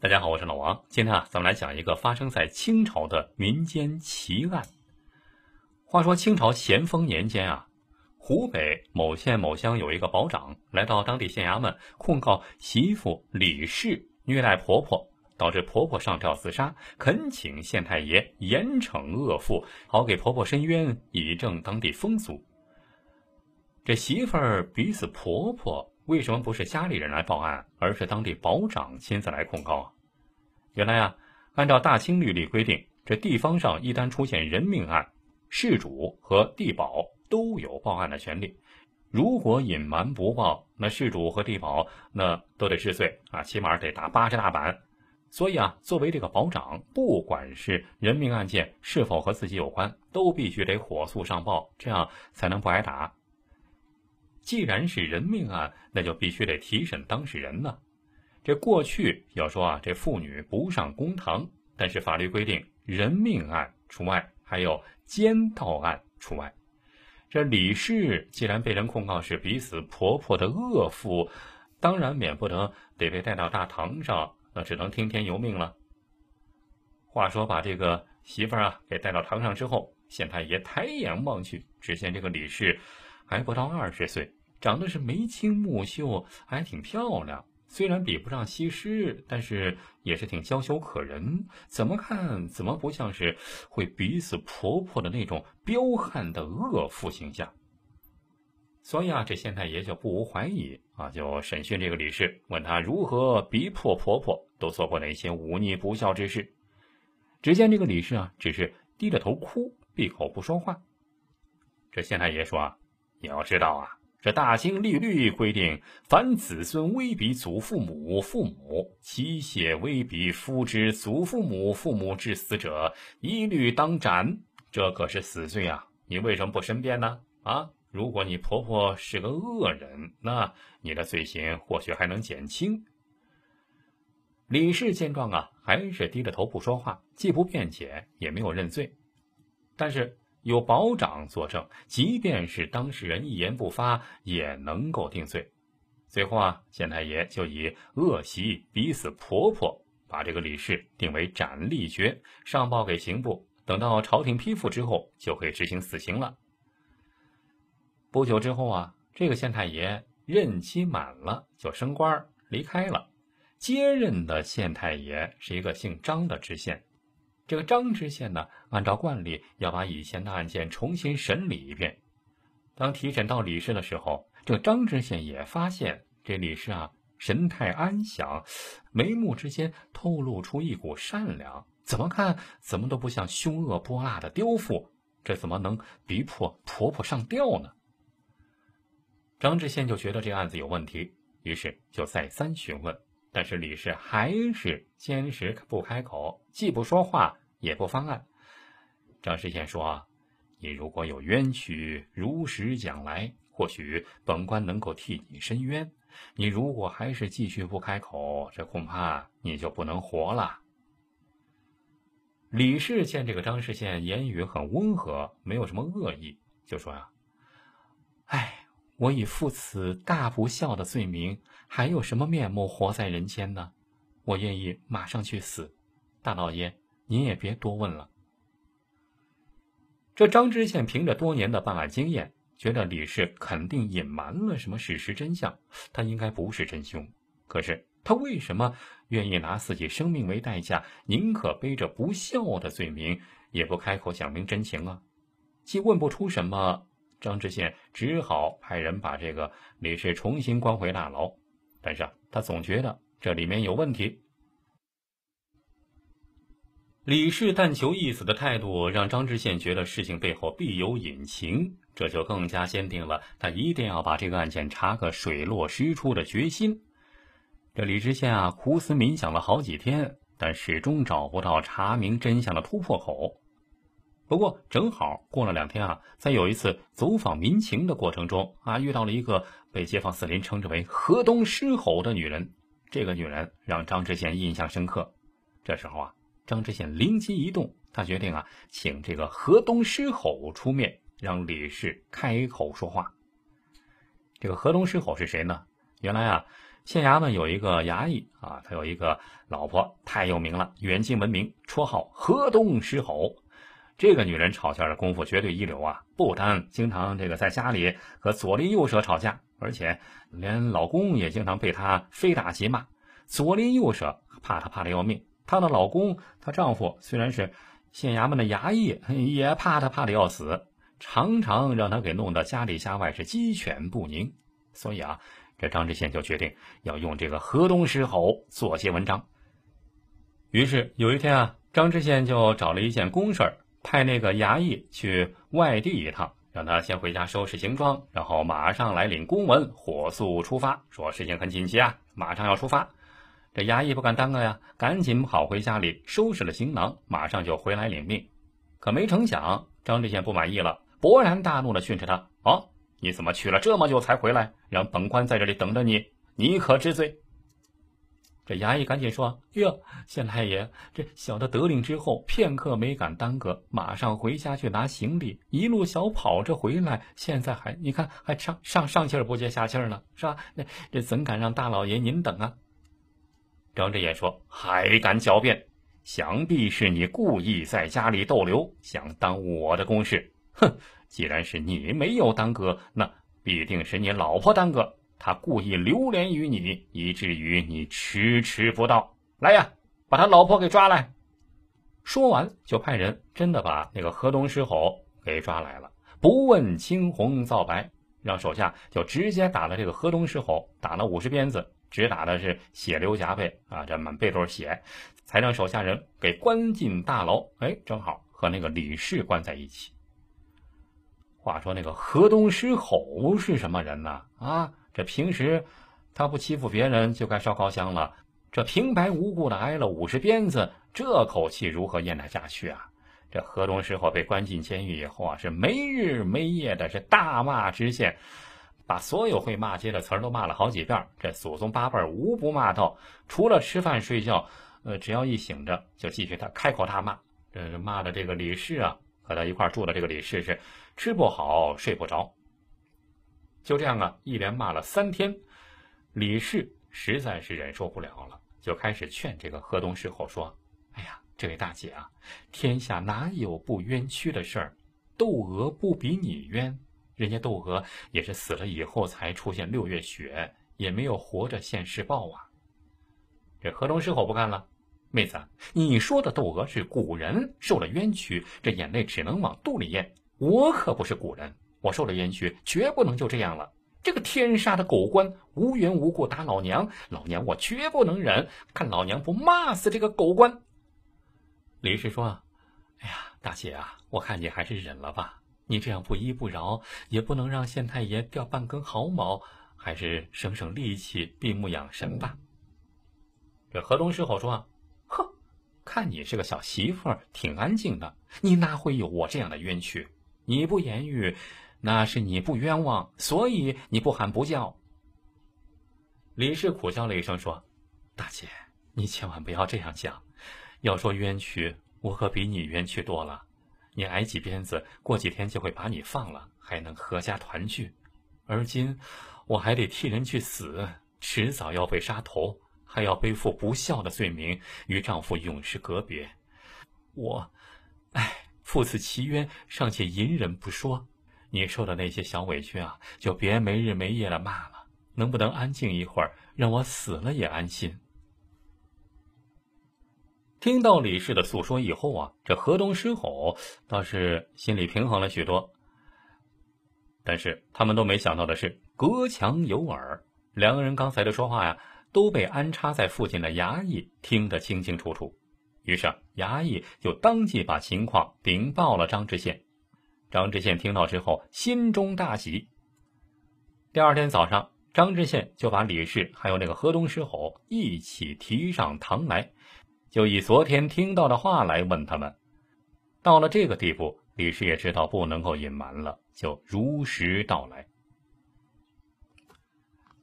大家好，我是老王。今天啊，咱们来讲一个发生在清朝的民间奇案。话说清朝咸丰年间啊，湖北某县某乡有一个保长来到当地县衙门控告媳妇李氏虐待婆婆，导致婆婆上吊自杀，恳请县太爷严惩恶妇，好给婆婆伸冤，以正当地风俗。这媳妇儿逼死婆婆。为什么不是家里人来报案，而是当地保长亲自来控告啊？原来啊，按照大清律例规定，这地方上一旦出现人命案，事主和地保都有报案的权利。如果隐瞒不报，那事主和地保那都得治罪啊，起码得打八十大板。所以啊，作为这个保长，不管是人命案件是否和自己有关，都必须得火速上报，这样才能不挨打。既然是人命案，那就必须得提审当事人呢。这过去要说啊，这妇女不上公堂，但是法律规定，人命案除外，还有奸盗案除外。这李氏既然被人控告是逼死婆婆的恶妇，当然免不得得被带到大堂上，那只能听天由命了。话说把这个媳妇儿啊给带到堂上之后，县太爷抬眼望去，只见这个李氏。还不到二十岁，长得是眉清目秀，还挺漂亮。虽然比不上西施，但是也是挺娇羞可人。怎么看怎么不像是会逼死婆婆的那种彪悍的恶妇形象。所以啊，这县太爷就不无怀疑啊，就审讯这个李氏，问他如何逼迫婆婆，都做过哪些忤逆不孝之事。只见这个李氏啊，只是低着头哭，闭口不说话。这县太爷说啊。你要知道啊，这大清律律规定，凡子孙威逼祖父母、父母，妻妾威逼夫之祖父母、父母致死者，一律当斩。这可是死罪啊！你为什么不申辩呢？啊，如果你婆婆是个恶人，那你的罪行或许还能减轻。李氏见状啊，还是低着头不说话，既不辩解，也没有认罪，但是。有保长作证，即便是当事人一言不发，也能够定罪。最后啊，县太爷就以恶习逼死婆婆，把这个李氏定为斩立决，上报给刑部。等到朝廷批复之后，就可以执行死刑了。不久之后啊，这个县太爷任期满了，就升官离开了。接任的县太爷是一个姓张的知县。这个张知县呢，按照惯例要把以前的案件重新审理一遍。当提审到李氏的时候，这个张知县也发现这李氏啊神态安详，眉目之间透露出一股善良，怎么看怎么都不像凶恶泼辣的刁妇，这怎么能逼迫婆婆上吊呢？张知县就觉得这案子有问题，于是就再三询问，但是李氏还是坚持不开口，既不说话。也不方案。张知县说：“你如果有冤屈，如实讲来，或许本官能够替你伸冤。你如果还是继续不开口，这恐怕你就不能活了。”李氏见这个张知县言语很温和，没有什么恶意，就说：“呀，我以父此大不孝的罪名，还有什么面目活在人间呢？我愿意马上去死，大老爷。”您也别多问了。这张知县凭着多年的办案经验，觉得李氏肯定隐瞒了什么事实真相，他应该不是真凶。可是他为什么愿意拿自己生命为代价，宁可背着不孝的罪名，也不开口讲明真情啊？既问不出什么，张知县只好派人把这个李氏重新关回大牢。但是啊，他总觉得这里面有问题。李氏但求一死的态度，让张知县觉得事情背后必有隐情，这就更加坚定了他一定要把这个案件查个水落石出的决心。这李知县啊，苦思冥想了好几天，但始终找不到查明真相的突破口。不过正好过了两天啊，在有一次走访民情的过程中啊，遇到了一个被街坊四邻称之为“河东狮吼”的女人。这个女人让张知县印象深刻。这时候啊。张知县灵机一动，他决定啊，请这个河东狮吼出面，让李氏开口说话。这个河东狮吼是谁呢？原来啊，县衙门有一个衙役啊，他有一个老婆，太有名了，远近闻名，绰号河东狮吼。这个女人吵架的功夫绝对一流啊！不单经常这个在家里和左邻右舍吵架，而且连老公也经常被她非打即骂。左邻右舍怕她怕的要命，她的老公，她丈夫虽然是县衙门的衙役，也怕她怕的要死，常常让她给弄得家里家外是鸡犬不宁。所以啊，这张知县就决定要用这个河东狮吼做些文章。于是有一天啊，张知县就找了一件公事儿。派那个衙役去外地一趟，让他先回家收拾行装，然后马上来领公文，火速出发。说事情很紧急啊，马上要出发。这衙役不敢耽搁呀，赶紧跑回家里收拾了行囊，马上就回来领命。可没成想，张知县不满意了，勃然大怒的训斥他：“哦，你怎么去了这么久才回来？让本官在这里等着你，你可知罪？”这衙役赶紧说：“哟，县太爷，这小的得令之后，片刻没敢耽搁，马上回家去拿行李，一路小跑着回来。现在还你看，还上上上气儿不接下气儿呢，是吧？那这怎敢让大老爷您等啊？”张志业说：“还敢狡辩？想必是你故意在家里逗留，想耽误我的公事。哼！既然是你没有耽搁，那必定是你老婆耽搁。”他故意流连于你，以至于你迟迟不到。来呀，把他老婆给抓来！说完，就派人真的把那个河东狮吼给抓来了，不问青红皂白，让手下就直接打了这个河东狮吼，打了五十鞭子，只打的是血流浃背啊，这满背都是血，才让手下人给关进大牢。哎，正好和那个李氏关在一起。话说那个河东狮吼是什么人呢？啊？这平时他不欺负别人就该烧高香了，这平白无故的挨了五十鞭子，这口气如何咽得下去啊？这河东狮吼被关进监狱以后啊，是没日没夜的是大骂知县，把所有会骂街的词儿都骂了好几遍，这祖宗八辈无不骂到，除了吃饭睡觉，呃，只要一醒着就继续他开口大骂。这骂的这个李氏啊，和他一块住的这个李氏是吃不好睡不着。就这样啊，一连骂了三天，李氏实在是忍受不了了，就开始劝这个河东狮吼说：“哎呀，这位大姐啊，天下哪有不冤屈的事儿？窦娥不比你冤，人家窦娥也是死了以后才出现六月雪，也没有活着现世报啊。”这河东狮吼不干了：“妹子，你说的窦娥是古人，受了冤屈，这眼泪只能往肚里咽。我可不是古人。”我受了冤屈，绝不能就这样了。这个天杀的狗官，无缘无故打老娘，老娘我绝不能忍。看老娘不骂死这个狗官！李氏说：“哎呀，大姐啊，我看你还是忍了吧。你这样不依不饶，也不能让县太爷掉半根毫毛，还是省省力气，闭目养神吧。”这河东狮吼说：“哼，看你是个小媳妇儿，挺安静的，你哪会有我这样的冤屈？你不言语。”那是你不冤枉，所以你不喊不叫。李氏苦笑了一声说：“大姐，你千万不要这样想。要说冤屈，我可比你冤屈多了。你挨几鞭子，过几天就会把你放了，还能合家团聚。而今，我还得替人去死，迟早要被杀头，还要背负不孝的罪名，与丈夫永世隔别。我，唉，负此奇冤，尚且隐忍不说。”你受的那些小委屈啊，就别没日没夜的骂了，能不能安静一会儿，让我死了也安心？听到李氏的诉说以后啊，这河东狮吼倒是心里平衡了许多。但是他们都没想到的是，隔墙有耳，两个人刚才的说话呀，都被安插在附近的衙役听得清清楚楚。于是衙役就当即把情况禀报了张知县。张知县听到之后，心中大喜。第二天早上，张知县就把李氏还有那个河东狮吼一起提上堂来，就以昨天听到的话来问他们。到了这个地步，李氏也知道不能够隐瞒了，就如实道来。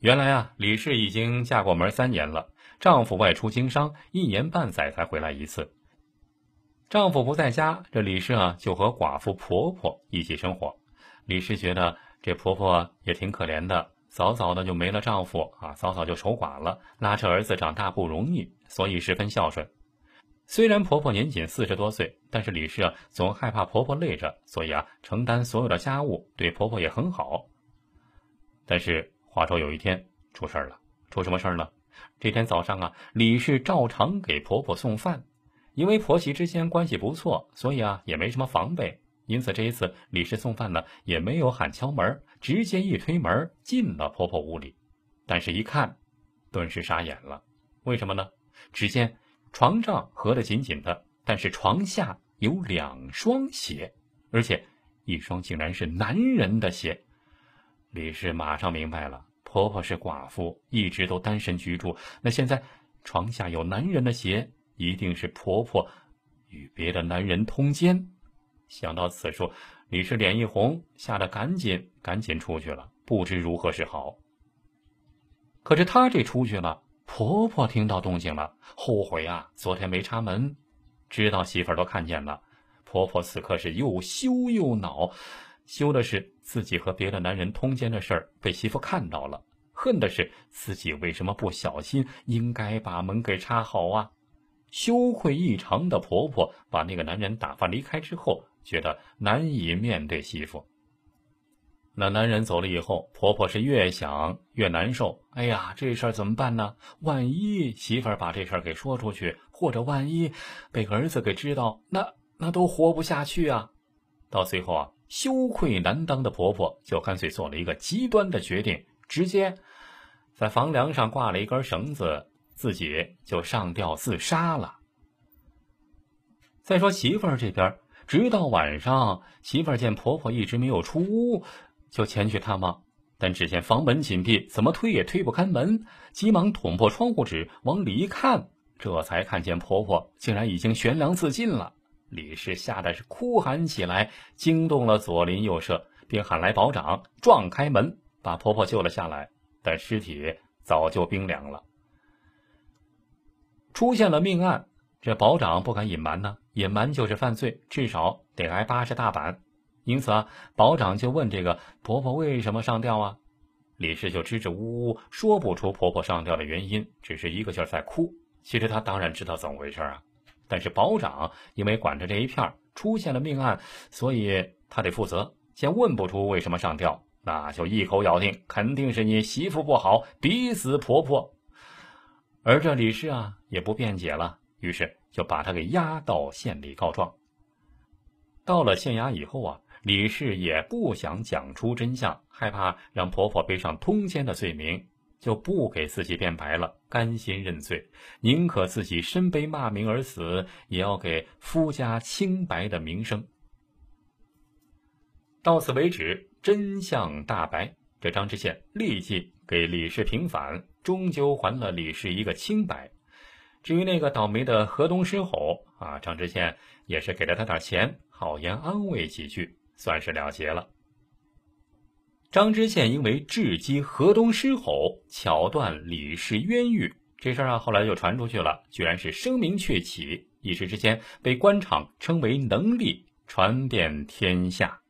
原来啊，李氏已经嫁过门三年了，丈夫外出经商，一年半载才回来一次。丈夫不在家，这李氏啊就和寡妇婆婆一起生活。李氏觉得这婆婆也挺可怜的，早早的就没了丈夫啊，早早就守寡了，拉扯儿子长大不容易，所以十分孝顺。虽然婆婆年仅四十多岁，但是李氏啊总害怕婆婆累着，所以啊承担所有的家务，对婆婆也很好。但是话说有一天出事儿了，出什么事儿呢？这天早上啊，李氏照常给婆婆送饭，因为婆媳之间关系不错，所以啊也没什么防备。因此这一次李氏送饭呢也没有喊敲门，直接一推门进了婆婆屋里。但是，一看，顿时傻眼了。为什么呢？只见床上合得紧紧的，但是床下有两双鞋，而且一双竟然是男人的鞋。李氏马上明白了。婆婆是寡妇，一直都单身居住。那现在床下有男人的鞋，一定是婆婆与别的男人通奸。想到此处，李氏脸一红，吓得赶紧赶紧出去了，不知如何是好。可是她这出去了，婆婆听到动静了，后悔啊，昨天没插门，知道媳妇儿都看见了。婆婆此刻是又羞又恼。羞的是自己和别的男人通奸的事儿被媳妇看到了，恨的是自己为什么不小心，应该把门给插好啊！羞愧异常的婆婆把那个男人打发离开之后，觉得难以面对媳妇。那男人走了以后，婆婆是越想越难受。哎呀，这事儿怎么办呢？万一媳妇儿把这事儿给说出去，或者万一被儿子给知道，那那都活不下去啊！到最后啊。羞愧难当的婆婆就干脆做了一个极端的决定，直接在房梁上挂了一根绳子，自己就上吊自杀了。再说媳妇儿这边，直到晚上，媳妇儿见婆婆一直没有出屋，就前去探望，但只见房门紧闭，怎么推也推不开门，急忙捅破窗户纸往里一看，这才看见婆婆竟然已经悬梁自尽了。李氏吓得是哭喊起来，惊动了左邻右舍，并喊来保长，撞开门，把婆婆救了下来。但尸体早就冰凉了。出现了命案，这保长不敢隐瞒呢，隐瞒就是犯罪，至少得挨八十大板。因此啊，保长就问这个婆婆为什么上吊啊？李氏就支支吾吾，说不出婆婆上吊的原因，只是一个劲儿在哭。其实他当然知道怎么回事啊。但是保长因为管着这一片出现了命案，所以他得负责。先问不出为什么上吊，那就一口咬定肯定是你媳妇不好，逼死婆婆。而这李氏啊也不辩解了，于是就把他给押到县里告状。到了县衙以后啊，李氏也不想讲出真相，害怕让婆婆背上通奸的罪名。就不给自己辩白了，甘心认罪，宁可自己身背骂名而死，也要给夫家清白的名声。到此为止，真相大白。这张知县立即给李氏平反，终究还了李氏一个清白。至于那个倒霉的河东狮吼啊，张知县也是给了他点钱，好言安慰几句，算是了结了。张知县因为智击河东狮吼，巧断李氏冤狱，这事儿啊，后来就传出去了，居然是声名鹊起，一时之间被官场称为能力，传遍天下。